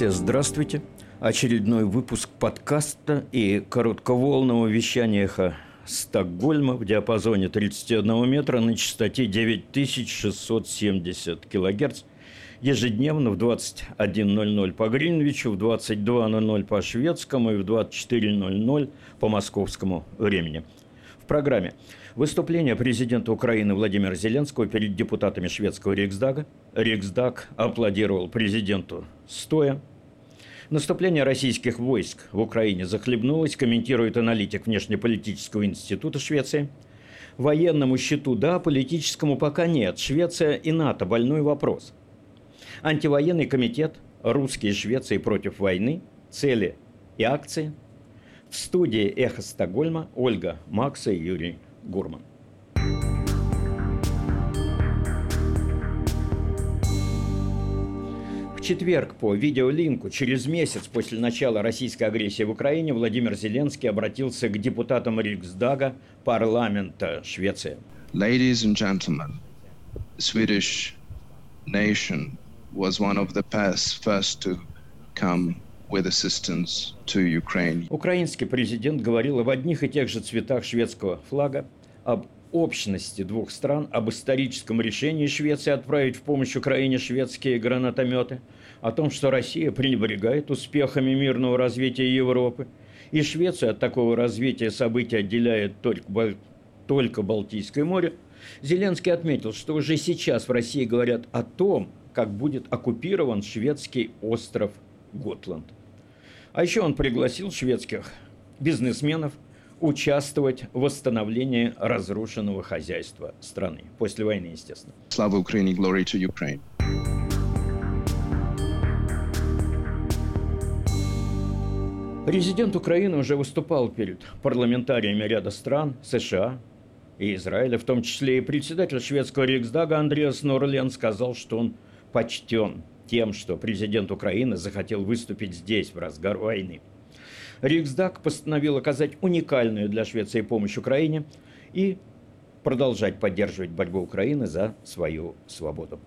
Все здравствуйте. Очередной выпуск подкаста и коротковолного вещания «Эхо Стокгольма» в диапазоне 31 метра на частоте 9670 килогерц ежедневно в 21.00 по Гринвичу, в 22.00 по шведскому и в 24.00 по московскому времени. В программе выступление президента Украины Владимира Зеленского перед депутатами шведского Риксдага. Риксдаг аплодировал президенту стоя. Наступление российских войск в Украине захлебнулось, комментирует аналитик внешнеполитического института Швеции. Военному счету да, политическому пока нет. Швеция и НАТО – больной вопрос – Антивоенный комитет «Русские Швеции против войны. Цели и акции». В студии «Эхо Стокгольма» Ольга Макса и Юрий Гурман. Четверг по видеолинку через месяц после начала российской агрессии в Украине Владимир Зеленский обратился к депутатам Риксдага парламента Швеции. Ladies and gentlemen, Swedish nation was one of the first to come with assistance to Ukraine. Украинский президент говорил об одних и тех же цветах шведского флага, об общности двух стран, об историческом решении Швеции отправить в помощь Украине шведские гранатометы, о том, что Россия пренебрегает успехами мирного развития Европы, и Швеция от такого развития событий отделяет только, только Балтийское море, Зеленский отметил, что уже сейчас в России говорят о том, как будет оккупирован шведский остров Готланд. А еще он пригласил шведских бизнесменов участвовать в восстановлении разрушенного хозяйства страны. После войны, естественно. Слава Украине, glory to Ukraine. Президент Украины уже выступал перед парламентариями ряда стран, США, и Израиля, в том числе и председатель шведского Риксдага Андреас Норлен сказал, что он почтен тем, что президент Украины захотел выступить здесь в разгар войны. Риксдаг постановил оказать уникальную для Швеции помощь Украине и продолжать поддерживать борьбу Украины за свою свободу.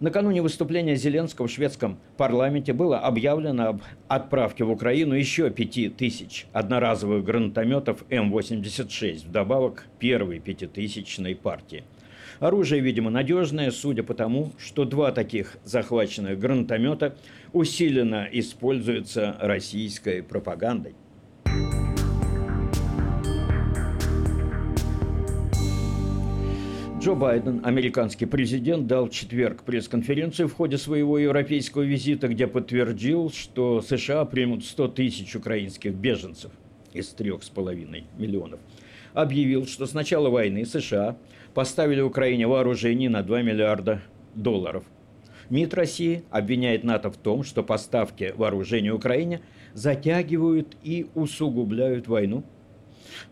Накануне выступления Зеленского в шведском парламенте было объявлено об отправке в Украину еще пяти тысяч одноразовых гранатометов М-86, вдобавок первой пятитысячной партии – Оружие, видимо, надежное, судя по тому, что два таких захваченных гранатомета усиленно используются российской пропагандой. Джо Байден, американский президент, дал в четверг пресс-конференцию в ходе своего европейского визита, где подтвердил, что США примут 100 тысяч украинских беженцев из трех с половиной миллионов. Объявил, что с начала войны США поставили Украине вооружение на 2 миллиарда долларов. МИД России обвиняет НАТО в том, что поставки вооружения Украине затягивают и усугубляют войну.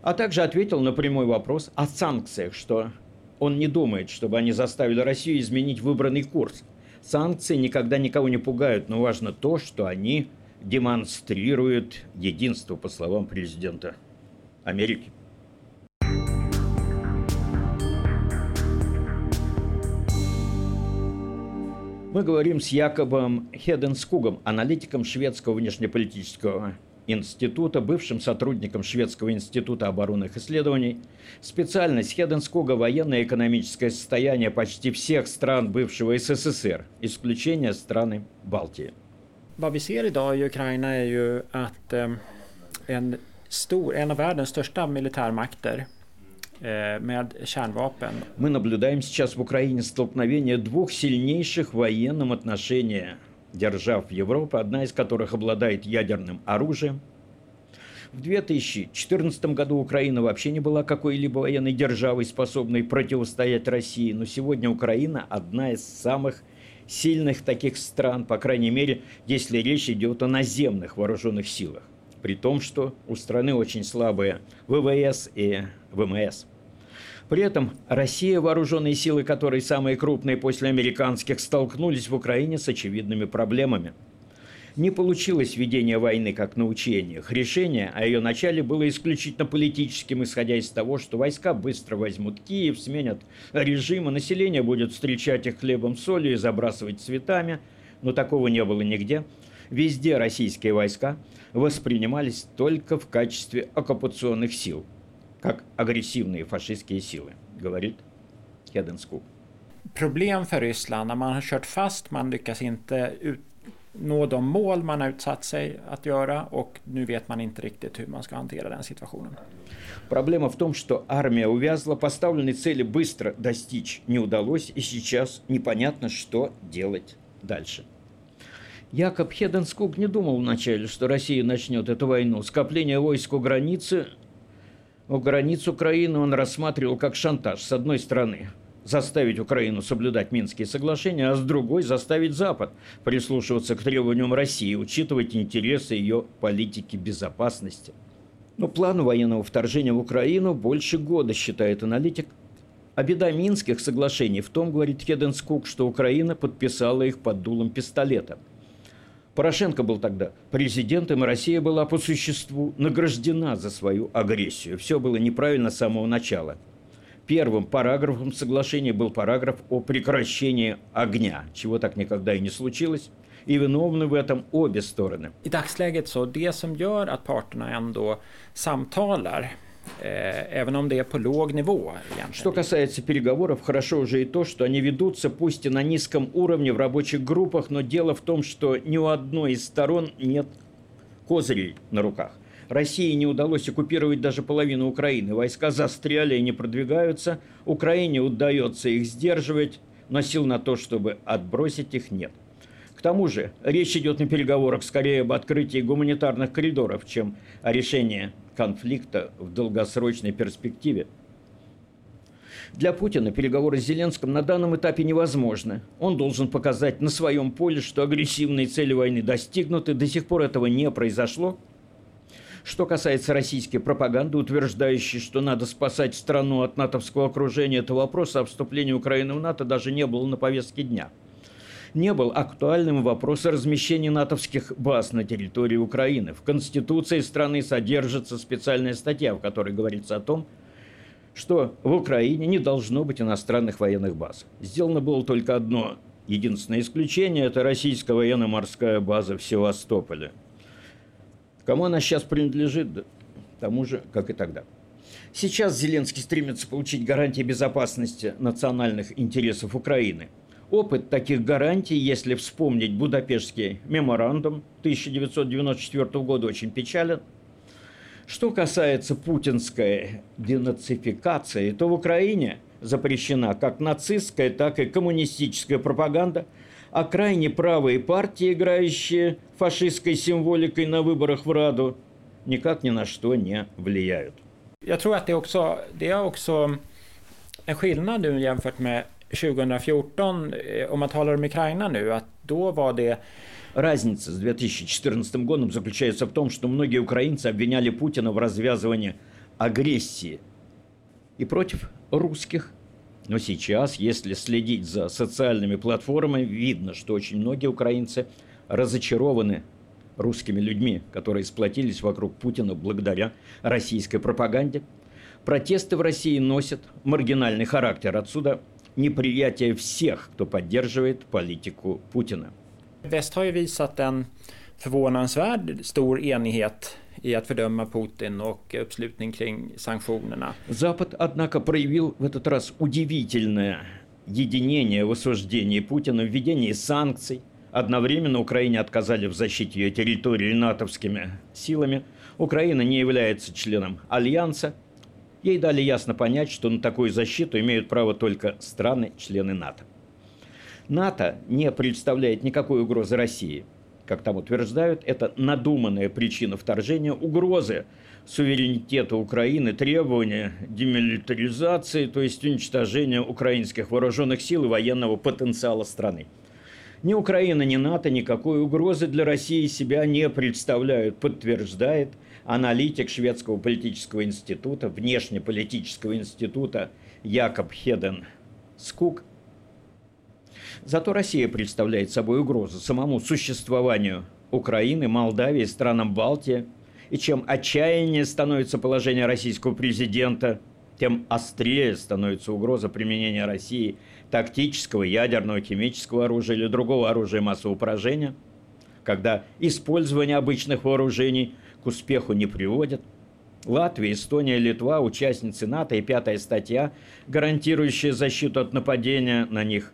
А также ответил на прямой вопрос о санкциях, что он не думает, чтобы они заставили Россию изменить выбранный курс. Санкции никогда никого не пугают, но важно то, что они демонстрируют единство, по словам президента Америки. Мы говорим с Якобом Хеденскугом, аналитиком шведского внешнеполитического института, бывшим сотрудником Шведского института оборонных исследований. Специальность Хеденскуга – военное экономическое состояние почти всех стран бывшего СССР, исключение страны Балтии. Vad vi ser idag i Ukraina är ju att en, stor, en av världens största militärmakter med kärnvapen. Мы наблюдаем сейчас в Украине столкновение двух сильнейших в военном отношении держав Европы, одна из которых обладает ядерным оружием. В 2014 году Украина вообще не была какой-либо военной державой, способной противостоять России, но сегодня Украина одна из самых сильных таких стран, по крайней мере, если речь идет о наземных вооруженных силах. При том, что у страны очень слабые ВВС и ВМС. При этом Россия, вооруженные силы которой самые крупные после американских, столкнулись в Украине с очевидными проблемами. Не получилось ведение войны как на учениях. Решение о ее начале было исключительно политическим, исходя из того, что войска быстро возьмут Киев, сменят режим, а население будет встречать их хлебом солью и забрасывать цветами. Но такого не было нигде. Везде российские войска воспринимались только в качестве оккупационных сил, как агрессивные фашистские силы, говорит Хеденскук. Problem för Ryssland när man har kört fast, man lyckas inte ut, nå de mål man har utsatt sig att göra och nu vet man inte riktigt hur man ska hantera den situationen. Проблема в том, что армия увязла, поставленной цели быстро достичь не удалось, и сейчас непонятно, что делать дальше. Якоб Хеденскук не думал вначале, что Россия начнет эту войну. Скопление войск у границы, у границ Украины он рассматривал как шантаж, с одной стороны – заставить Украину соблюдать Минские соглашения, а с другой заставить Запад прислушиваться к требованиям России, учитывать интересы ее политики безопасности. Но план военного вторжения в Украину больше года, считает аналитик. А беда Минских соглашений в том, говорит Хеденскук, что Украина подписала их под дулом пистолета. Порошенко был тогда президентом, и Россия была по существу награждена за свою агрессию. Все было неправильно с самого начала – Первым параграфом соглашения был параграф о прекращении огня, чего так никогда и не случилось. И виновны в этом обе стороны. I dagsläget så det som gör att parterna ändå samtalar Även om det är på låg. Egentligen. Что касается переговоров, хорошо уже и то, что они ведутся, пусть и на низком уровне в рабочих группах, но дело в том, что ни у одной из сторон нет козырей на руках. России не удалось оккупировать даже половину Украины. Войска застряли и не продвигаются. Украине удается их сдерживать, но сил на то, чтобы отбросить их, нет. К тому же речь идет на переговорах скорее об открытии гуманитарных коридоров, чем о решении конфликта в долгосрочной перспективе. Для Путина переговоры с Зеленским на данном этапе невозможны. Он должен показать на своем поле, что агрессивные цели войны достигнуты. До сих пор этого не произошло – что касается российской пропаганды, утверждающей, что надо спасать страну от натовского окружения, это вопрос о вступлении Украины в НАТО даже не был на повестке дня. Не был актуальным вопрос о размещении натовских баз на территории Украины. В Конституции страны содержится специальная статья, в которой говорится о том, что в Украине не должно быть иностранных военных баз. Сделано было только одно единственное исключение – это российская военно-морская база в Севастополе – Кому она сейчас принадлежит, тому же, как и тогда. Сейчас Зеленский стремится получить гарантии безопасности национальных интересов Украины. Опыт таких гарантий, если вспомнить Будапештский меморандум 1994 года, очень печален. Что касается путинской денацификации, то в Украине запрещена как нацистская, так и коммунистическая пропаганда – а крайне правые партии, играющие фашистской символикой на выборах в Раду, никак ни на что не влияют. Jag tror att det, också, det är skillnad nu jämfört med 2014, om man talar om Ukraina nu, att då var det Разница с 2014 годом заключается в том, что многие украинцы обвиняли Путина в развязывании агрессии и против русских, но сейчас, если следить за социальными платформами, видно, что очень многие украинцы разочарованы русскими людьми, которые сплотились вокруг Путина благодаря российской пропаганде. Протесты в России носят маргинальный характер. Отсюда неприятие всех, кто поддерживает политику Путина. Väst har ju visat en förvånansvärd stor enighet i att fördöma Putin och uppslutning kring sanktionerna. Запад, однако, проявил в этот раз удивительное единение в осуждении Путина, введении санкций. Одновременно Украине отказали в защите ее территории натовскими силами. Украина не является членом Альянса. Ей дали ясно понять, что на такую защиту имеют право только страны-члены НАТО. НАТО не представляет никакой угрозы России – как там утверждают, это надуманная причина вторжения, угрозы суверенитета Украины, требования демилитаризации, то есть уничтожения украинских вооруженных сил и военного потенциала страны. Ни Украина, ни НАТО никакой угрозы для России себя не представляют, подтверждает аналитик шведского политического института, внешнеполитического института Якоб Хеден Скук Зато Россия представляет собой угрозу самому существованию Украины, Молдавии, странам Балтии. И чем отчаяннее становится положение российского президента, тем острее становится угроза применения России тактического, ядерного, химического оружия или другого оружия массового поражения. когда использование обычных вооружений к успеху не приводит. Латвия, Эстония, Литва – участницы НАТО и пятая статья, гарантирующая защиту от нападения на них,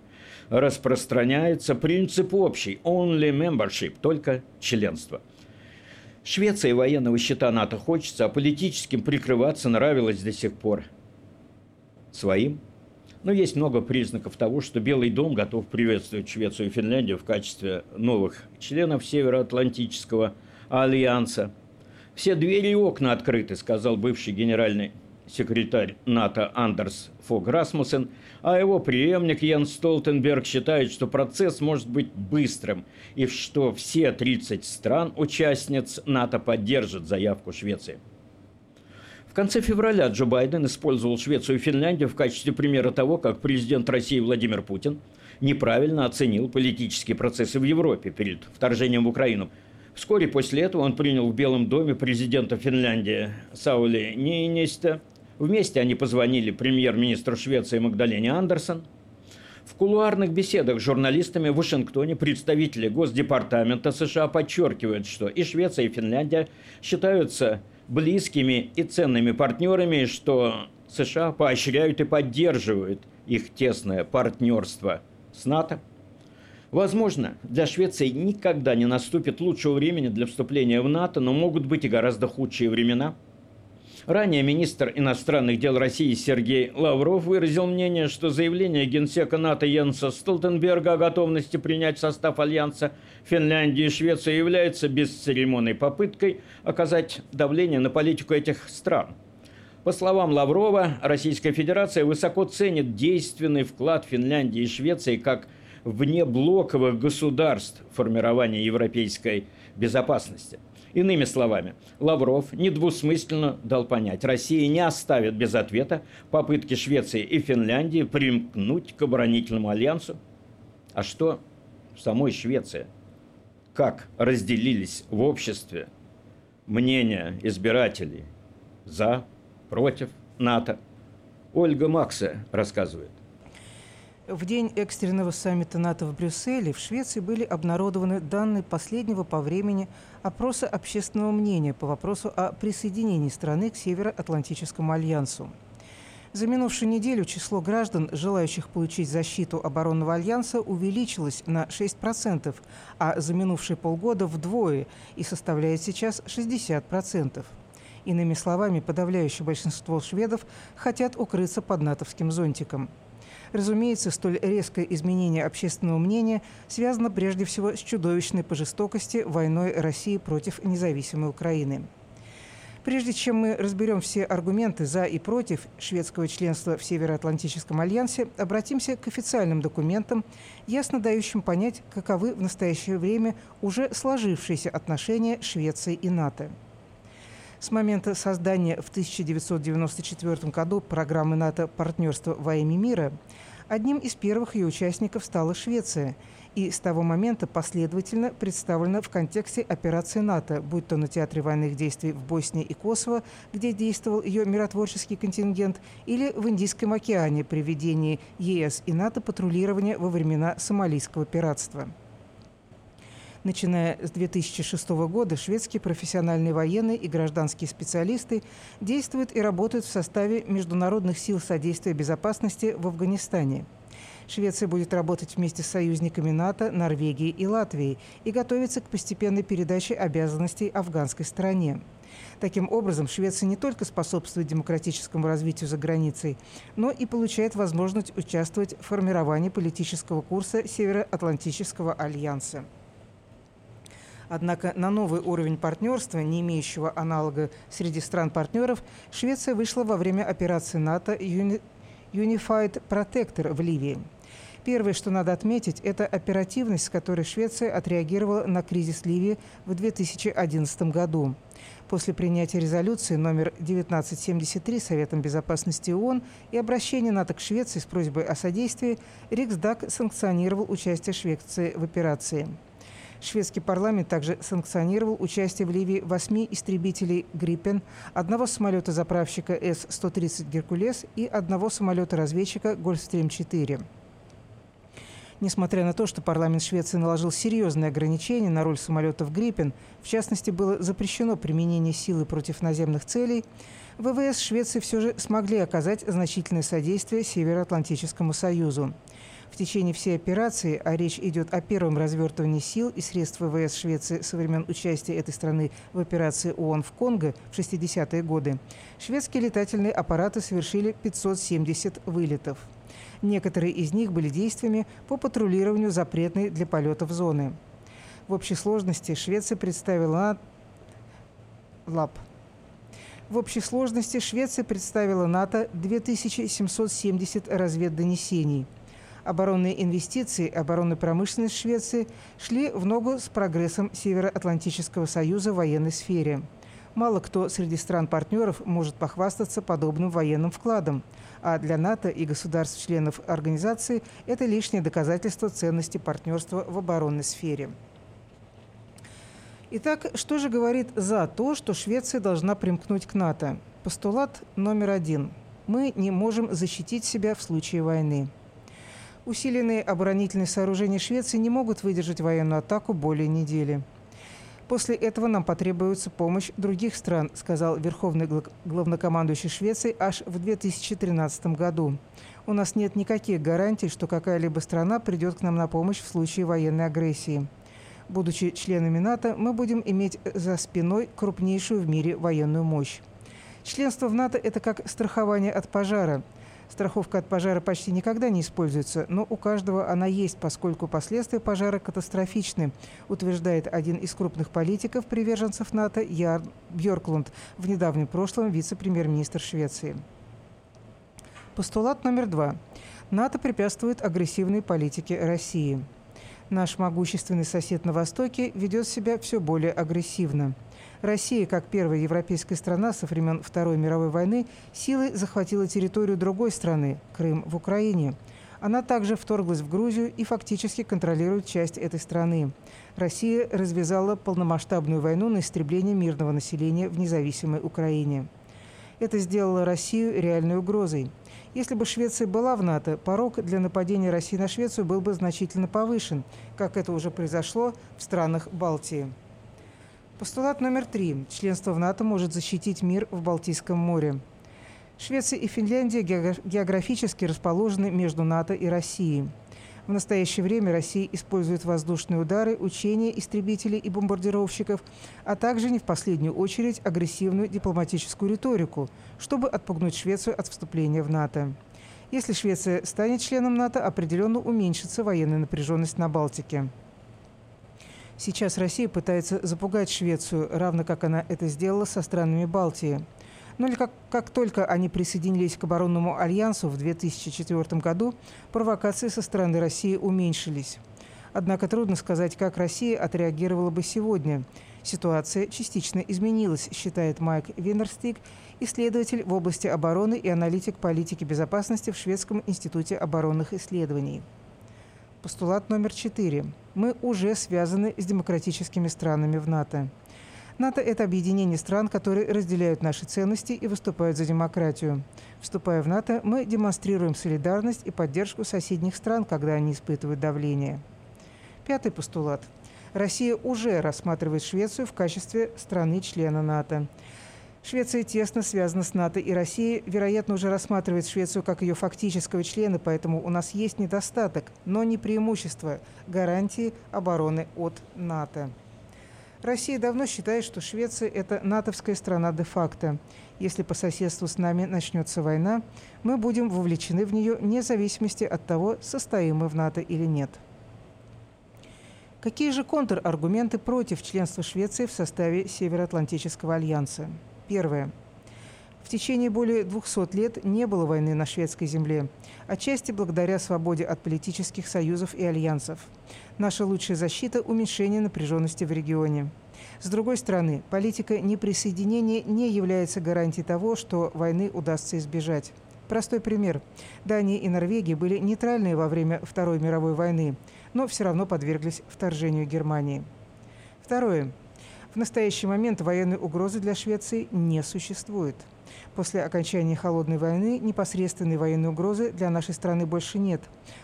распространяется принцип общий – only membership, только членство. Швеция военного счета НАТО хочется, а политическим прикрываться нравилось до сих пор. Своим но есть много признаков того, что Белый дом готов приветствовать Швецию и Финляндию в качестве новых членов Североатлантического альянса. Все двери и окна открыты, сказал бывший генеральный секретарь НАТО Андерс Фог Расмуссен, а его преемник Ян Столтенберг считает, что процесс может быть быстрым и что все 30 стран-участниц НАТО поддержат заявку Швеции конце февраля Джо Байден использовал Швецию и Финляндию в качестве примера того, как президент России Владимир Путин неправильно оценил политические процессы в Европе перед вторжением в Украину. Вскоре после этого он принял в Белом доме президента Финляндии Саули Нейнеста. Вместе они позвонили премьер-министру Швеции Магдалене Андерсон. В кулуарных беседах с журналистами в Вашингтоне представители Госдепартамента США подчеркивают, что и Швеция, и Финляндия считаются близкими и ценными партнерами, что США поощряют и поддерживают их тесное партнерство с НАТО. Возможно, для Швеции никогда не наступит лучшего времени для вступления в НАТО, но могут быть и гораздо худшие времена – Ранее министр иностранных дел России Сергей Лавров выразил мнение, что заявление генсека НАТО Йенса Столтенберга о готовности принять состав Альянса Финляндии и Швеции является бесцеремонной попыткой оказать давление на политику этих стран. По словам Лаврова, Российская Федерация высоко ценит действенный вклад Финляндии и Швеции как внеблоковых государств в формирование европейской безопасности – Иными словами, Лавров недвусмысленно дал понять, Россия не оставит без ответа попытки Швеции и Финляндии примкнуть к оборонительному альянсу. А что в самой Швеции? Как разделились в обществе мнения избирателей за, против НАТО? Ольга Макса рассказывает. В день экстренного саммита НАТО в Брюсселе в Швеции были обнародованы данные последнего по времени опроса общественного мнения по вопросу о присоединении страны к Североатлантическому альянсу. За минувшую неделю число граждан, желающих получить защиту оборонного альянса, увеличилось на 6%, а за минувшие полгода вдвое и составляет сейчас 60%. Иными словами, подавляющее большинство шведов хотят укрыться под натовским зонтиком – Разумеется, столь резкое изменение общественного мнения связано прежде всего с чудовищной по жестокости войной России против независимой Украины. Прежде чем мы разберем все аргументы за и против шведского членства в Североатлантическом альянсе, обратимся к официальным документам, ясно дающим понять, каковы в настоящее время уже сложившиеся отношения Швеции и НАТО. С момента создания в 1994 году программы НАТО «Партнерство во имя мира» одним из первых ее участников стала Швеция, и с того момента последовательно представлена в контексте операции НАТО, будь то на театре военных действий в Боснии и Косово, где действовал ее миротворческий контингент, или в Индийском океане при ведении ЕС и НАТО патрулирования во времена сомалийского пиратства. Начиная с 2006 года шведские профессиональные военные и гражданские специалисты действуют и работают в составе Международных сил содействия безопасности в Афганистане. Швеция будет работать вместе с союзниками НАТО, Норвегией и Латвией и готовится к постепенной передаче обязанностей афганской стране. Таким образом, Швеция не только способствует демократическому развитию за границей, но и получает возможность участвовать в формировании политического курса Североатлантического альянса. Однако на новый уровень партнерства, не имеющего аналога среди стран-партнеров, Швеция вышла во время операции НАТО Unified Protector в Ливии. Первое, что надо отметить, это оперативность, с которой Швеция отреагировала на кризис Ливии в 2011 году. После принятия резолюции номер 1973 Советом безопасности ООН и обращения НАТО к Швеции с просьбой о содействии, Риксдаг санкционировал участие Швеции в операции. Шведский парламент также санкционировал участие в Ливии восьми истребителей «Гриппен», одного самолета-заправщика С-130 «Геркулес» и одного самолета-разведчика «Гольфстрим-4». Несмотря на то, что парламент Швеции наложил серьезные ограничения на роль самолетов «Гриппен», в частности, было запрещено применение силы против наземных целей, ВВС Швеции все же смогли оказать значительное содействие Североатлантическому Союзу. В течение всей операции, а речь идет о первом развертывании сил и средств ВВС Швеции со времен участия этой страны в операции ООН в Конго в 60-е годы, шведские летательные аппараты совершили 570 вылетов. Некоторые из них были действиями по патрулированию запретной для полетов зоны. В общей сложности Швеция представила ЛАП. В общей сложности Швеция представила НАТО 2770 разведдонесений. Оборонные инвестиции, оборонная промышленность Швеции шли в ногу с прогрессом Североатлантического союза в военной сфере. Мало кто среди стран-партнеров может похвастаться подобным военным вкладом – а для НАТО и государств-членов организации это лишнее доказательство ценности партнерства в оборонной сфере. Итак, что же говорит за то, что Швеция должна примкнуть к НАТО? Постулат номер один. Мы не можем защитить себя в случае войны. Усиленные оборонительные сооружения Швеции не могут выдержать военную атаку более недели. После этого нам потребуется помощь других стран, сказал верховный главнокомандующий Швеции аж в 2013 году. У нас нет никаких гарантий, что какая-либо страна придет к нам на помощь в случае военной агрессии. Будучи членами НАТО, мы будем иметь за спиной крупнейшую в мире военную мощь. Членство в НАТО – это как страхование от пожара – Страховка от пожара почти никогда не используется, но у каждого она есть, поскольку последствия пожара катастрофичны, утверждает один из крупных политиков, приверженцев НАТО, Яр Бьорклунд, в недавнем прошлом вице-премьер-министр Швеции. Постулат номер два. НАТО препятствует агрессивной политике России. Наш могущественный сосед на Востоке ведет себя все более агрессивно – Россия, как первая европейская страна со времен Второй мировой войны, силой захватила территорию другой страны – Крым в Украине. Она также вторглась в Грузию и фактически контролирует часть этой страны. Россия развязала полномасштабную войну на истребление мирного населения в независимой Украине. Это сделало Россию реальной угрозой. Если бы Швеция была в НАТО, порог для нападения России на Швецию был бы значительно повышен, как это уже произошло в странах Балтии. Постулат номер три. Членство в НАТО может защитить мир в Балтийском море. Швеция и Финляндия географически расположены между НАТО и Россией. В настоящее время Россия использует воздушные удары, учения истребителей и бомбардировщиков, а также, не в последнюю очередь, агрессивную дипломатическую риторику, чтобы отпугнуть Швецию от вступления в НАТО. Если Швеция станет членом НАТО, определенно уменьшится военная напряженность на Балтике. Сейчас Россия пытается запугать Швецию, равно как она это сделала со странами Балтии. Но как, как только они присоединились к оборонному альянсу в 2004 году, провокации со стороны России уменьшились. Однако трудно сказать, как Россия отреагировала бы сегодня. Ситуация частично изменилась, считает Майк Венерстик, исследователь в области обороны и аналитик политики безопасности в Шведском институте оборонных исследований. Постулат номер четыре. Мы уже связаны с демократическими странами в НАТО. НАТО – это объединение стран, которые разделяют наши ценности и выступают за демократию. Вступая в НАТО, мы демонстрируем солидарность и поддержку соседних стран, когда они испытывают давление. Пятый постулат. Россия уже рассматривает Швецию в качестве страны-члена НАТО. Швеция тесно связана с НАТО, и Россия, вероятно, уже рассматривает Швецию как ее фактического члена, поэтому у нас есть недостаток, но не преимущество – гарантии обороны от НАТО. Россия давно считает, что Швеция – это натовская страна де-факто. Если по соседству с нами начнется война, мы будем вовлечены в нее вне зависимости от того, состоим мы в НАТО или нет. Какие же контраргументы против членства Швеции в составе Североатлантического альянса? Первое. В течение более 200 лет не было войны на шведской земле, отчасти благодаря свободе от политических союзов и альянсов. Наша лучшая защита – уменьшение напряженности в регионе. С другой стороны, политика неприсоединения не является гарантией того, что войны удастся избежать. Простой пример. Дания и Норвегия были нейтральны во время Второй мировой войны, но все равно подверглись вторжению Германии. Второе. В настоящий момент военной угрозы для Швеции не существует. После окончания холодной войны непосредственной военной угрозы для нашей страны больше нет.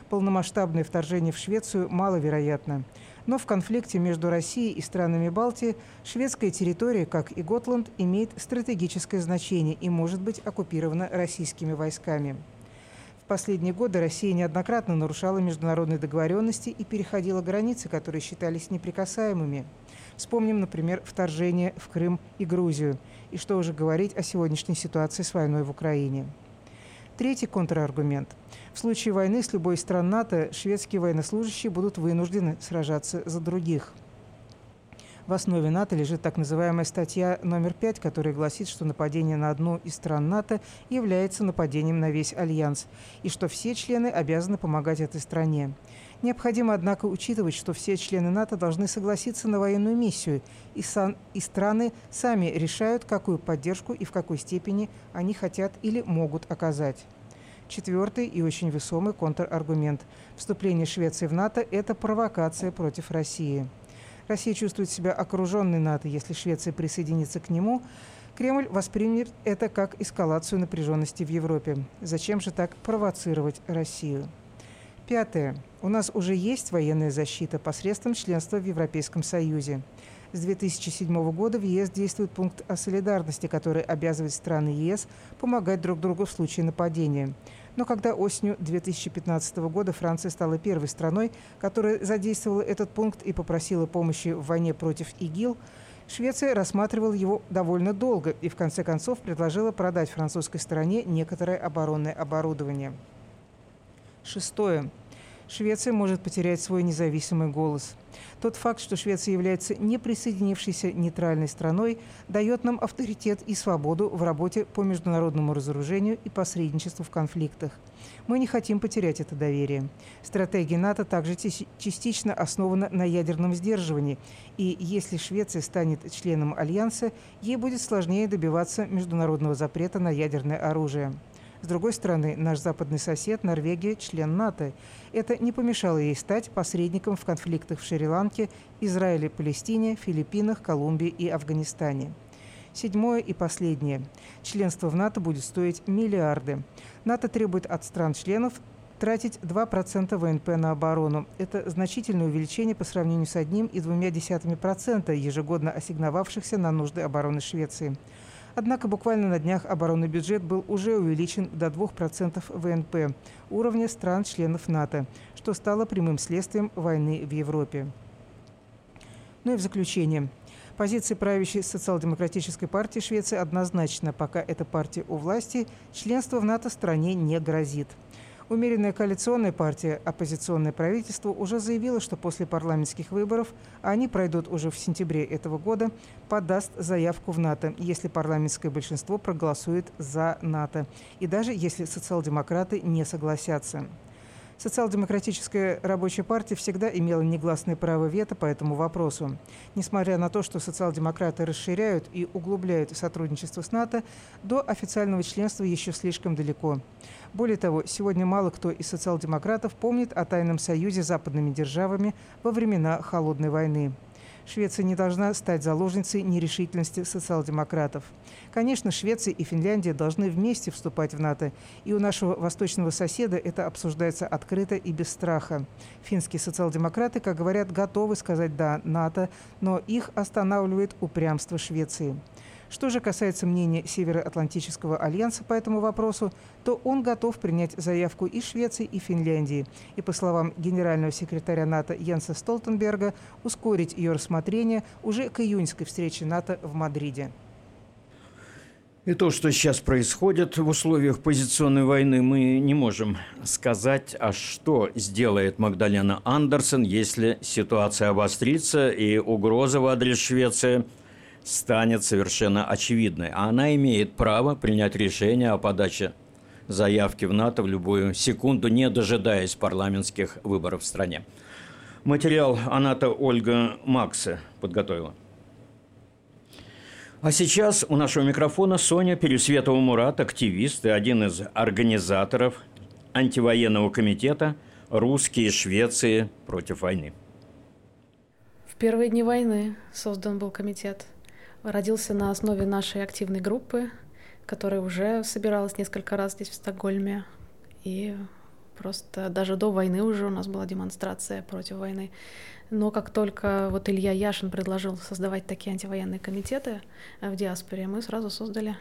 Полномасштабное вторжение в Швецию маловероятно. Но в конфликте между Россией и странами Балтии шведская территория, как и Готланд, имеет стратегическое значение и может быть оккупирована российскими войсками. В последние годы Россия неоднократно нарушала международные договоренности и переходила границы, которые считались неприкасаемыми. Вспомним, например, вторжение в Крым и Грузию. И что уже говорить о сегодняшней ситуации с войной в Украине. Третий контраргумент. В случае войны с любой из стран НАТО шведские военнослужащие будут вынуждены сражаться за других. В основе НАТО лежит так называемая статья номер 5, которая гласит, что нападение на одну из стран НАТО является нападением на весь Альянс, и что все члены обязаны помогать этой стране. Необходимо, однако, учитывать, что все члены НАТО должны согласиться на военную миссию, и, сан, и страны сами решают, какую поддержку и в какой степени они хотят или могут оказать. Четвертый и очень весомый контраргумент. Вступление Швеции в НАТО – это провокация против России. Россия чувствует себя окруженной НАТО. Если Швеция присоединится к нему, Кремль воспримет это как эскалацию напряженности в Европе. Зачем же так провоцировать Россию? Пятое. У нас уже есть военная защита посредством членства в Европейском Союзе. С 2007 года в ЕС действует пункт о солидарности, который обязывает страны ЕС помогать друг другу в случае нападения. Но когда осенью 2015 года Франция стала первой страной, которая задействовала этот пункт и попросила помощи в войне против ИГИЛ, Швеция рассматривала его довольно долго и в конце концов предложила продать французской стороне некоторое оборонное оборудование. Шестое. Швеция может потерять свой независимый голос. Тот факт, что Швеция является не присоединившейся нейтральной страной, дает нам авторитет и свободу в работе по международному разоружению и посредничеству в конфликтах. Мы не хотим потерять это доверие. Стратегия НАТО также частично основана на ядерном сдерживании, и если Швеция станет членом Альянса, ей будет сложнее добиваться международного запрета на ядерное оружие. С другой стороны, наш западный сосед, Норвегия, член НАТО. Это не помешало ей стать посредником в конфликтах в Шри-Ланке, Израиле, Палестине, Филиппинах, Колумбии и Афганистане. Седьмое и последнее. Членство в НАТО будет стоить миллиарды. НАТО требует от стран-членов тратить 2% ВНП на оборону. Это значительное увеличение по сравнению с одним и двумя десятыми процента ежегодно ассигновавшихся на нужды обороны Швеции. Однако буквально на днях оборонный бюджет был уже увеличен до 2% ВНП уровня стран-членов НАТО, что стало прямым следствием войны в Европе. Ну и в заключение. Позиция правящей социал-демократической партии Швеции однозначна. Пока эта партия у власти, членство в НАТО стране не грозит. Умеренная коалиционная партия «Оппозиционное правительство» уже заявила, что после парламентских выборов, а они пройдут уже в сентябре этого года, подаст заявку в НАТО, если парламентское большинство проголосует за НАТО, и даже если социал-демократы не согласятся. Социал-демократическая рабочая партия всегда имела негласное право вето по этому вопросу. Несмотря на то, что социал-демократы расширяют и углубляют сотрудничество с НАТО, до официального членства еще слишком далеко. Более того, сегодня мало кто из социал-демократов помнит о тайном союзе с западными державами во времена Холодной войны. Швеция не должна стать заложницей нерешительности социал-демократов. Конечно, Швеция и Финляндия должны вместе вступать в НАТО, и у нашего восточного соседа это обсуждается открыто и без страха. Финские социал-демократы, как говорят, готовы сказать «да» НАТО, но их останавливает упрямство Швеции. Что же касается мнения Североатлантического альянса по этому вопросу, то он готов принять заявку и Швеции, и Финляндии. И, по словам генерального секретаря НАТО Йенса Столтенберга, ускорить ее рассмотрение уже к июньской встрече НАТО в Мадриде. И то, что сейчас происходит в условиях позиционной войны, мы не можем сказать, а что сделает Магдалена Андерсон, если ситуация обострится и угроза в адрес Швеции – станет совершенно очевидной. А она имеет право принять решение о подаче заявки в НАТО в любую секунду, не дожидаясь парламентских выборов в стране. Материал Аната Ольга Макса подготовила. А сейчас у нашего микрофона Соня Пересветова-Мурат, активист и один из организаторов антивоенного комитета «Русские Швеции против войны». В первые дни войны создан был комитет – родился на основе нашей активной группы которая уже собиралась несколько раз здесь, в Стокгольме. И просто даже до войны уже у нас была демонстрация против войны. Но как только вот Илья Яшин предложил создавать такие антивоенные комитеты в диаспоре, мы сразу создали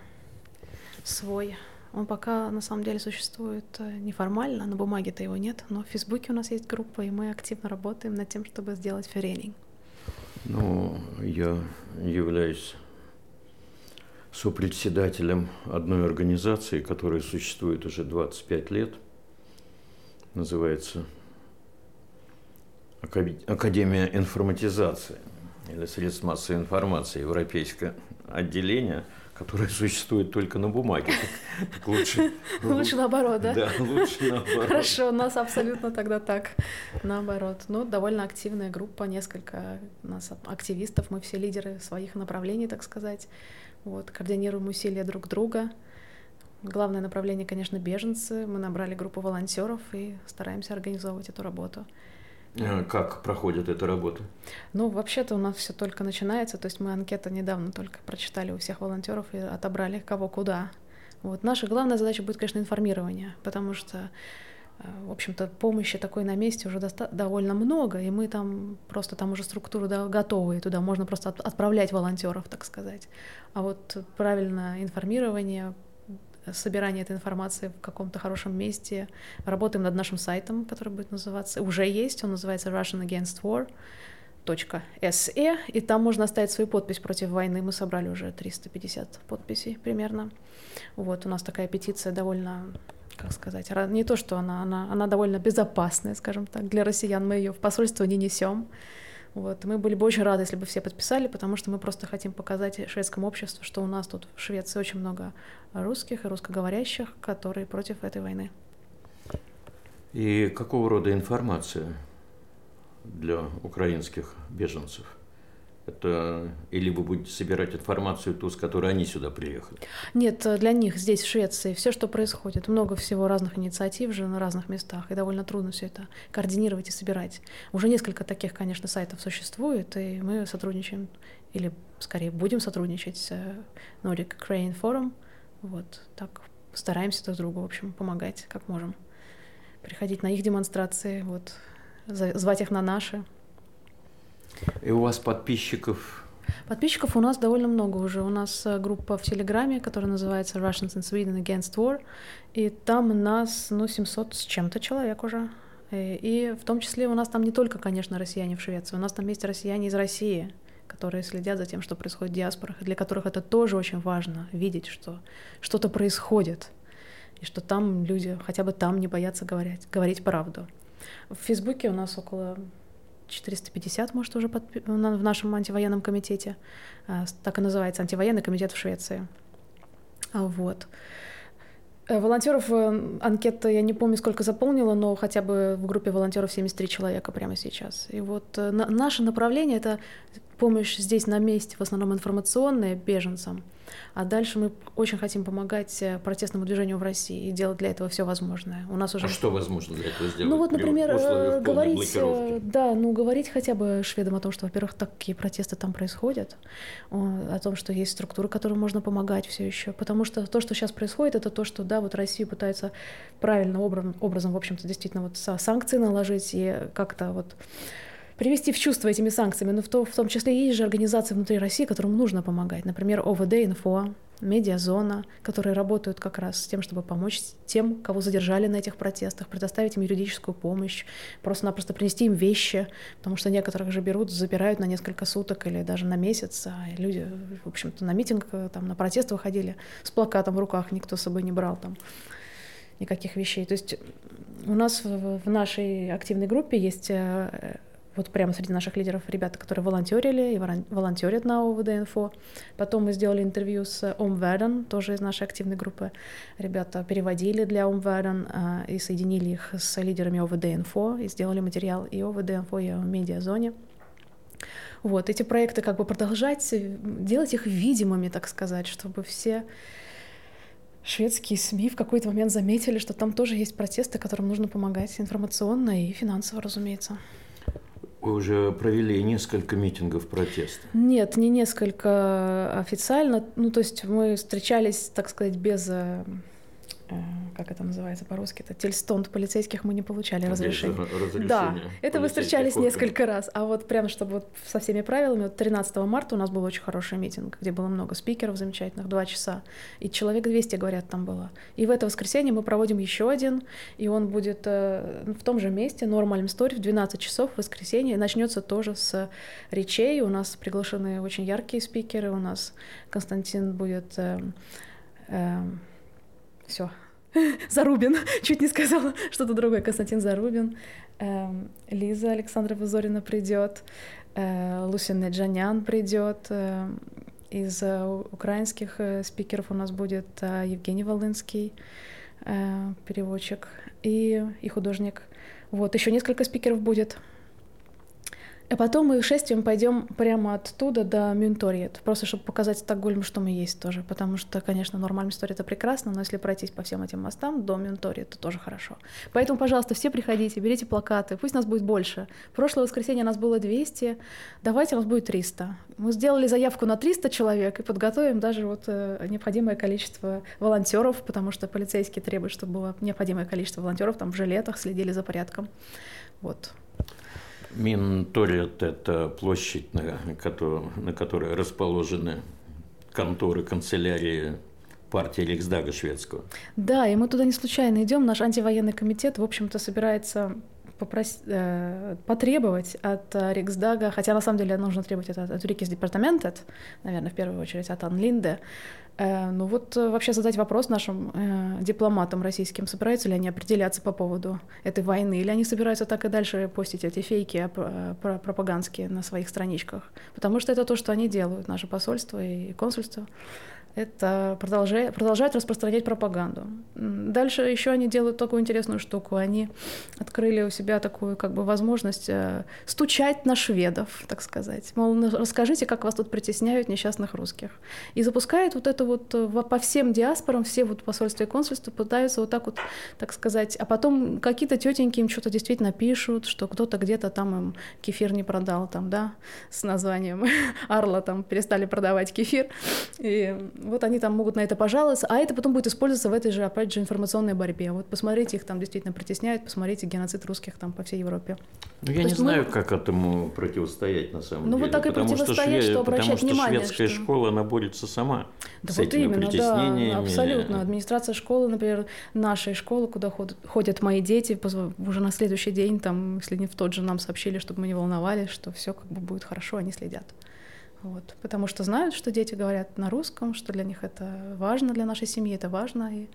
свой. Он пока на самом деле существует э, неформально, на бумаге-то его нет, но в Фейсбуке у нас есть группа, и мы активно работаем над тем, чтобы сделать ференинг. Ну, я являюсь сопредседателем одной организации, которая существует уже 25 лет. Называется Академия информатизации или средств массовой информации, европейское отделение – которая существует только на бумаге. Так лучше, лучше наоборот, да? Да, лучше наоборот. Хорошо, у нас абсолютно тогда так, наоборот. Ну, довольно активная группа, несколько у нас активистов, мы все лидеры своих направлений, так сказать. Вот, координируем усилия друг друга. Главное направление, конечно, беженцы. Мы набрали группу волонтеров и стараемся организовывать эту работу. Э, как проходит эта работа? Ну, вообще-то у нас все только начинается. То есть мы анкету недавно только прочитали у всех волонтеров и отобрали кого куда. Вот. Наша главная задача будет, конечно, информирование, потому что, э, в общем-то, помощи такой на месте уже доста- довольно много, и мы там просто там уже структуру да, готовы, и туда можно просто отправлять волонтеров, так сказать. А вот правильное информирование, собирание этой информации в каком-то хорошем месте. Работаем над нашим сайтом, который будет называться, уже есть, он называется Russian Against War .se, и там можно оставить свою подпись против войны. Мы собрали уже 350 подписей примерно. Вот, у нас такая петиция довольно как сказать, не то, что она, она, она довольно безопасная, скажем так, для россиян. Мы ее в посольство не несем. Вот. Мы были бы очень рады, если бы все подписали, потому что мы просто хотим показать шведскому обществу, что у нас тут в Швеции очень много русских и русскоговорящих, которые против этой войны. И какого рода информация для украинских беженцев? Это или вы будете собирать информацию ту, с которой они сюда приехали? Нет, э, для них здесь, в Швеции, все, что происходит, много всего разных инициатив же на разных местах, и довольно трудно все это координировать и собирать. Уже несколько таких, конечно, сайтов существует, и мы сотрудничаем, или скорее будем сотрудничать с э, Nordic Ukraine Forum. Вот так стараемся друг другу, в общем, помогать, как можем. Приходить на их демонстрации, вот, звать их на наши, и у вас подписчиков? Подписчиков у нас довольно много уже. У нас э, группа в Телеграме, которая называется Russians in Sweden Against War, и там нас, ну, 700 с чем-то человек уже. Э, и в том числе у нас там не только, конечно, россияне в Швеции, у нас там есть россияне из России, которые следят за тем, что происходит в диаспорах, и для которых это тоже очень важно, видеть, что что-то происходит, и что там люди хотя бы там не боятся говорить, говорить правду. В Фейсбуке у нас около 450, может, уже под, в нашем антивоенном комитете. А, так и называется, антивоенный комитет в Швеции. А, вот. Э, волонтеров э, анкета, я не помню, сколько заполнила, но хотя бы в группе волонтеров 73 человека прямо сейчас. И вот э, на, наше направление — это помощь здесь на месте, в основном информационная, беженцам — а дальше мы очень хотим помогать э, протестному движению в России и делать для этого все возможное. У нас уже... А что возможно для этого сделать? Ну вот, например, э, говорить, э, да, ну говорить хотя бы шведам о том, что, во-первых, такие протесты там происходят, о том, что есть структуры, которым можно помогать все еще, потому что то, что сейчас происходит, это то, что, да, вот Россия пытается правильно образом в общем-то, действительно вот санкции наложить и как-то вот привести в чувство этими санкциями, но в, то, в том числе есть же организации внутри России, которым нужно помогать. Например, ОВД «Инфо», медиазона, которые работают как раз с тем, чтобы помочь тем, кого задержали на этих протестах, предоставить им юридическую помощь, просто-напросто принести им вещи, потому что некоторых же берут, запирают на несколько суток или даже на месяц, а люди, в общем-то, на митинг, там, на протест выходили с плакатом в руках, никто с собой не брал там никаких вещей. То есть у нас в нашей активной группе есть э, вот прямо среди наших лидеров ребята, которые волонтерили и волонтерят на ОВД-инфо. Потом мы сделали интервью с Омверден, тоже из нашей активной группы. Ребята переводили для Омверден а, и соединили их с лидерами ОВД-инфо и сделали материал и ОВД-инфо, и о медиазоне. Вот, эти проекты как бы продолжать, делать их видимыми, так сказать, чтобы все шведские СМИ в какой-то момент заметили, что там тоже есть протесты, которым нужно помогать информационно и финансово, разумеется. Вы уже провели несколько митингов протеста? Нет, не несколько официально. Ну, то есть мы встречались, так сказать, без э, как это называется по-русски, это тельстонт полицейских мы не получали разрешения. разрешение. Да, это мы встречались органов. несколько раз, а вот прям чтобы вот со всеми правилами, вот 13 марта у нас был очень хороший митинг, где было много спикеров замечательных, два часа, и человек 200, говорят, там было. И в это воскресенье мы проводим еще один, и он будет э, в том же месте, Нормальном Story, в 12 часов в воскресенье, и начнется тоже с речей, у нас приглашены очень яркие спикеры, у нас Константин будет... Э, э, все, Зарубин, чуть не сказала что-то другое, Константин Зарубин, эм, Лиза Александрова Зорина придет, э, Лусин Джанян придет, э, из э, украинских спикеров у нас будет Евгений Волынский, переводчик и, и художник. Вот, еще несколько спикеров будет. А потом мы шествием пойдем прямо оттуда до Мюнториет, просто чтобы показать Стокгольму, что мы есть тоже, потому что, конечно, нормальная история это прекрасно, но если пройтись по всем этим мостам до Мюнториет, то тоже хорошо. Поэтому, пожалуйста, все приходите, берите плакаты, пусть нас будет больше. Прошлое воскресенье нас было 200, давайте нас будет 300. Мы сделали заявку на 300 человек и подготовим даже вот э, необходимое количество волонтеров, потому что полицейские требуют, чтобы было необходимое количество волонтеров там в жилетах, следили за порядком. Вот. Минторет – это площадь, на, на которой расположены конторы, канцелярии партии Риксдага шведского. Да, и мы туда не случайно идем. Наш антивоенный комитет, в общем-то, собирается попрос... э, потребовать от э, Риксдага, хотя на самом деле нужно требовать это от, от Рикис Департаментет, наверное, в первую очередь от Анлинде, Э, ну вот э, вообще задать вопрос нашим э, дипломатам российским, собираются ли они определяться по поводу этой войны, или они собираются так и дальше постить эти фейки э, пропагандские на своих страничках. Потому что это то, что они делают, наше посольство и консульство это продолжает, продолжают распространять пропаганду. Дальше еще они делают такую интересную штуку. Они открыли у себя такую как бы возможность э, стучать на шведов, так сказать. Мол, «Ну, расскажите, как вас тут притесняют несчастных русских. И запускают вот это вот э, по всем диаспорам, все вот посольства и консульства пытаются вот так вот, так сказать. А потом какие-то тетеньки им что-то действительно пишут, что кто-то где-то там им кефир не продал, там, да, с названием Арла там перестали продавать кефир. И вот они там могут на это пожаловаться, а это потом будет использоваться в этой же, опять же, информационной борьбе. Вот посмотрите, их там действительно притесняют, посмотрите геноцид русских там по всей Европе. Ну, я То не знаю, мы... как этому противостоять на самом ну, деле. Ну, вот так и противостоять, что, что обращать потому внимание. Потому что шведская что... школа, она борется сама да с вот этими именно, притеснениями. Да, абсолютно. Администрация школы, например, нашей школы, куда ходят, ходят мои дети, уже на следующий день, там, если не в тот же, нам сообщили, чтобы мы не волновались, что все как бы будет хорошо, они следят. Вот, потому что знают, что дети говорят на русском, что для них это важно, для нашей семьи это важно, и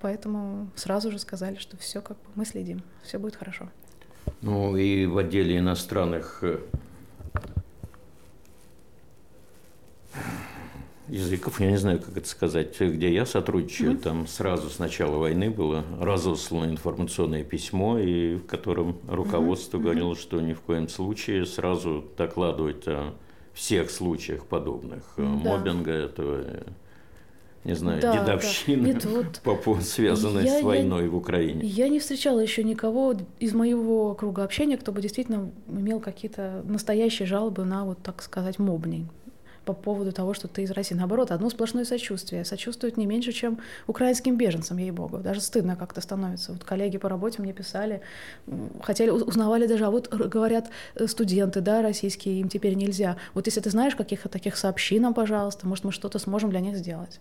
поэтому сразу же сказали, что все как бы мы следим, все будет хорошо. Ну и в отделе иностранных э, языков, я не знаю, как это сказать, где я сотрудничаю, mm-hmm. там сразу с начала войны было разослано информационное письмо, и в котором руководство mm-hmm. говорило, что ни в коем случае сразу докладывать о всех случаях подобных э, да. мобинга, этого, не знаю, да, дедовщины, да. Нет, вот по поводу, связанной я, с войной я, в Украине. Я не встречала еще никого из моего круга общения, кто бы действительно имел какие-то настоящие жалобы на, вот так сказать, мобнинг по поводу того, что ты из России. Наоборот, одно сплошное сочувствие. Сочувствуют не меньше, чем украинским беженцам, ей-богу. Даже стыдно как-то становится. Вот коллеги по работе мне писали, хотели, узнавали даже, а вот говорят э, студенты, да, российские, им теперь нельзя. Вот если ты знаешь каких-то таких, сообщи нам, пожалуйста, может, мы что-то сможем для них сделать.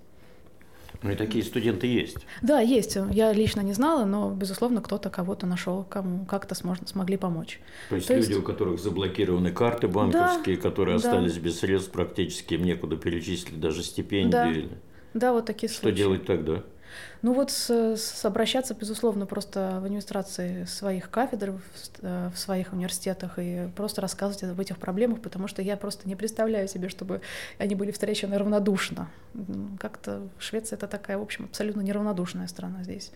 Ну и такие студенты есть. Да, есть. Я лично не знала, но, безусловно, кто-то кого-то нашел, кому как-то смогли помочь. То есть То люди, есть... у которых заблокированы карты банковские, да, которые да. остались без средств, практически им некуда перечислить даже стипендию. Да, или... да вот такие Что случаи. делать тогда? Ну вот с, с обращаться, безусловно, просто в администрации своих кафедр, в, э, в своих университетах и просто рассказывать об этих проблемах, потому что я просто не представляю себе, чтобы они были встречены равнодушно. Как-то Швеция это такая, в общем, абсолютно неравнодушная страна здесь.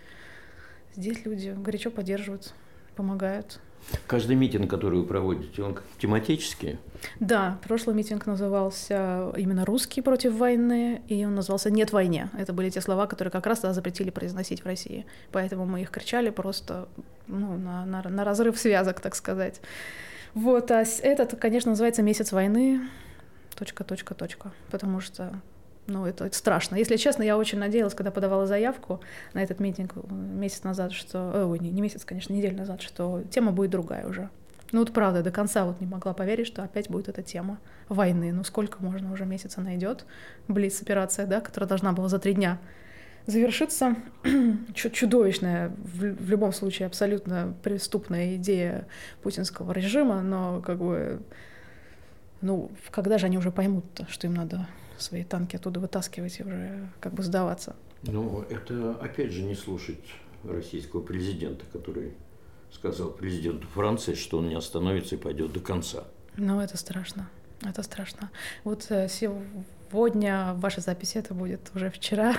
Здесь люди горячо поддерживают, помогают. Каждый митинг, который вы проводите, он тематический? Да, прошлый митинг назывался именно «Русские против войны», и он назывался «Нет войне». Это были те слова, которые как раз тогда запретили произносить в России. Поэтому мы их кричали просто ну, на, на, на разрыв связок, так сказать. Вот, а этот, конечно, называется «Месяц войны», точка, точка, точка, потому что ну, это, это страшно. Если честно, я очень надеялась, когда подавала заявку на этот митинг э, месяц назад, что... Э, ой, не, не месяц, конечно, неделю назад, что тема будет другая уже. Ну вот правда, до конца вот не могла поверить, что опять будет эта тема войны. Ну сколько можно уже месяца найдет Блиц операция, да, которая должна была за три дня завершиться. Чудовищная, в, в любом случае, абсолютно преступная идея путинского режима, но как бы, ну, когда же они уже поймут, что им надо свои танки оттуда вытаскивать и уже как бы сдаваться? Ну, это опять же не слушать российского президента, который сказал президенту Франции, что он не остановится и пойдет до конца. Ну, это страшно. Это страшно. Вот э, сегодня в вашей записи, это будет уже вчера,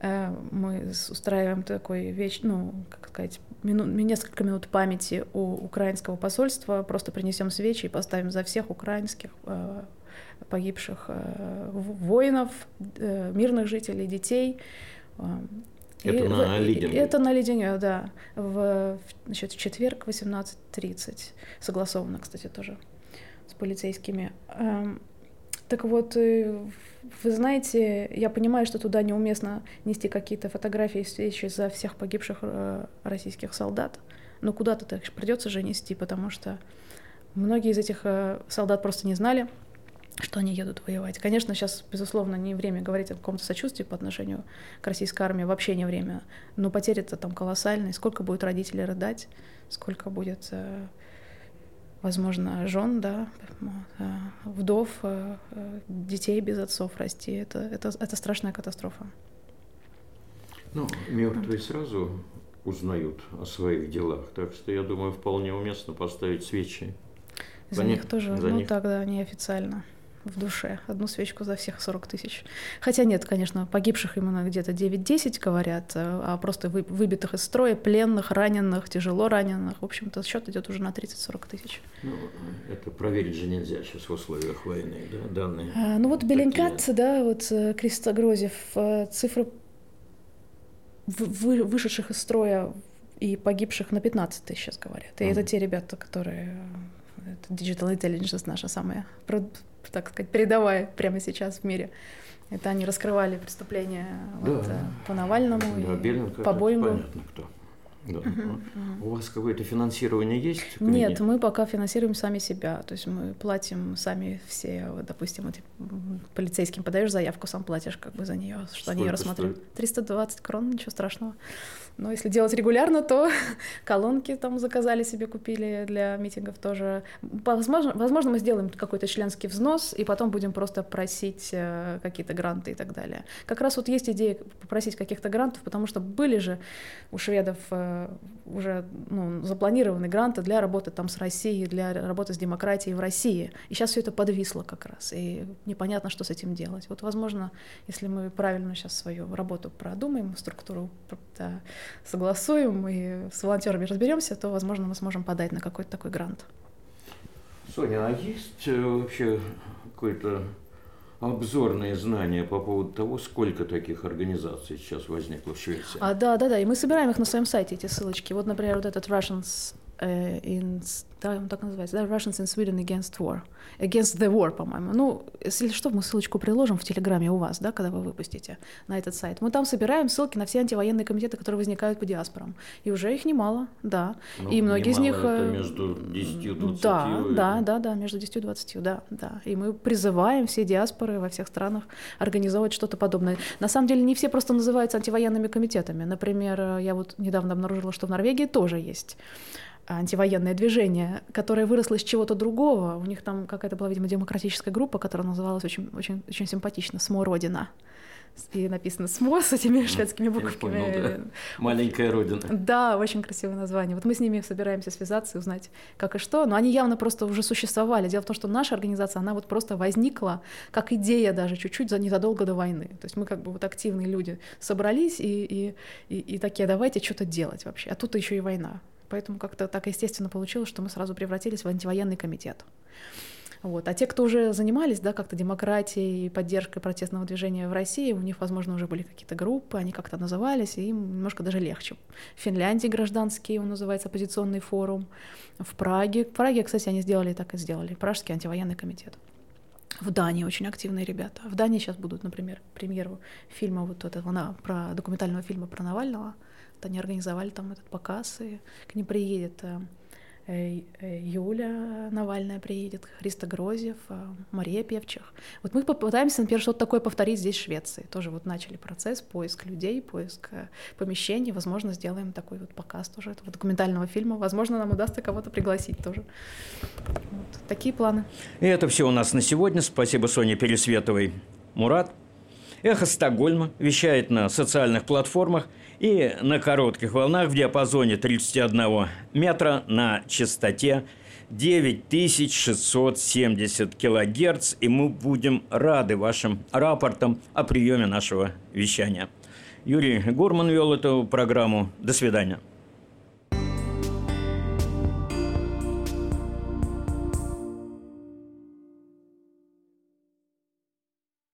э, мы устраиваем такой веч, ну, как сказать, мину... несколько минут памяти у украинского посольства, просто принесем свечи и поставим за всех украинских э, погибших воинов, мирных жителей, детей. Это и, на Лидинге? Это на Лидинге, да. В, значит, в четверг 18.30. Согласовано, кстати, тоже с полицейскими. Эм, так вот, э, вы знаете, я понимаю, что туда неуместно нести какие-то фотографии и встречи за всех погибших э, российских солдат, но куда-то их придется же нести, потому что многие из этих э, солдат просто не знали, что они едут воевать. Конечно, сейчас, безусловно, не время говорить о каком-то сочувствии по отношению к российской армии, вообще не время. Но потери-то там колоссальные. Сколько будет родителей рыдать, сколько будет, э, возможно, жен, да, э, вдов, э, детей без отцов расти. Это, это, это страшная катастрофа. Ну, мертвые сразу узнают о своих делах, так что я думаю, вполне уместно поставить свечи. За, за них тоже, за ну них. тогда неофициально в душе. Одну свечку за всех 40 тысяч. Хотя нет, конечно, погибших именно где-то 9-10 говорят, э, а просто вы, выбитых из строя, пленных, раненых, тяжело раненых. В общем-то, счет идет уже на 30-40 тысяч. Ну, это проверить же нельзя сейчас в условиях войны, да, данные? А, ну вот Беленкат, да, вот э, Кристогрозев, э, цифры вы, вышедших из строя и погибших на 15 тысяч сейчас говорят. И mm-hmm. это те ребята, которые это digital intelligence наша самая так сказать, передовая прямо сейчас в мире. Это они раскрывали преступления да. вот, э, по Навальному да, и Беленко, по Боингу. Понятно, кто. Да. Угу, угу. У вас какое-то финансирование есть? Нет, мы пока финансируем сами себя. То есть мы платим сами все, вот, допустим, вот, полицейским подаешь заявку, сам платишь как бы за нее, что Сколько они ее рассматривают. 320 крон, ничего страшного. Но если делать регулярно, то колонки там заказали себе, купили для митингов тоже. Возможно, возможно мы сделаем какой-то членский взнос, и потом будем просто просить э, какие-то гранты и так далее. Как раз вот есть идея попросить каких-то грантов, потому что были же у шведов э, уже ну, запланированы гранты для работы там с Россией, для работы с демократией в России. И сейчас все это подвисло как раз, и непонятно, что с этим делать. Вот, возможно, если мы правильно сейчас свою работу продумаем, структуру да, согласуем и с волонтерами разберемся, то, возможно, мы сможем подать на какой-то такой грант. Соня, а есть э, вообще какое-то обзорные знания по поводу того, сколько таких организаций сейчас возникло в Швеции? А, да, да, да, и мы собираем их на своем сайте, эти ссылочки. Вот, например, вот этот Russians in да, он так называется, да, Russians in Sweden against war, against the war, по-моему. Ну, если что, мы ссылочку приложим в Телеграме у вас, да, когда вы выпустите на этот сайт. Мы там собираем ссылки на все антивоенные комитеты, которые возникают по диаспорам. И уже их немало, да. Ну, и многие из них... Это э, между 10 и 20. Да, да, да, да, между 10 и 20, да, да. И мы призываем все диаспоры во всех странах организовывать что-то подобное. На самом деле не все просто называются антивоенными комитетами. Например, э, я вот недавно обнаружила, что в Норвегии тоже есть антивоенное движение, которое выросло из чего-то другого. У них там какая-то была, видимо, демократическая группа, которая называлась очень, очень, очень симпатично «СМО Родина». И написано СМО с этими шведскими буквами. Понял, да. Маленькая родина. Да, очень красивое название. Вот мы с ними собираемся связаться и узнать, как и что. Но они явно просто уже существовали. Дело в том, что наша организация, она вот просто возникла как идея даже чуть-чуть за незадолго до войны. То есть мы как бы вот активные люди собрались и, и, и, и такие, давайте что-то делать вообще. А тут еще и война. Поэтому как-то так естественно получилось, что мы сразу превратились в антивоенный комитет. Вот. А те, кто уже занимались да, как-то демократией, поддержкой протестного движения в России, у них, возможно, уже были какие-то группы, они как-то назывались, и им немножко даже легче. В Финляндии гражданский, он называется оппозиционный форум. В Праге, в Праге, кстати, они сделали так и сделали, Пражский антивоенный комитет. В Дании очень активные ребята. В Дании сейчас будут, например, премьеру фильма вот этого, на, про документального фильма про Навального. Вот они организовали там этот показ, и к ним приедет э, Э, э, Юля Навальная приедет, Христа Грозев, Мария Певчих. Вот мы попытаемся, например, что-то такое повторить здесь, в Швеции. Тоже вот начали процесс, поиск людей, поиск помещений. Возможно, сделаем такой вот показ тоже этого документального фильма. Возможно, нам удастся кого-то пригласить тоже. Вот. Такие планы. И это все у нас на сегодня. Спасибо Соне Пересветовой. Мурат. Эхо Стокгольма вещает на социальных платформах – и на коротких волнах в диапазоне 31 метра на частоте 9670 килогерц, и мы будем рады вашим рапортам о приеме нашего вещания. Юрий Гурман вел эту программу. До свидания.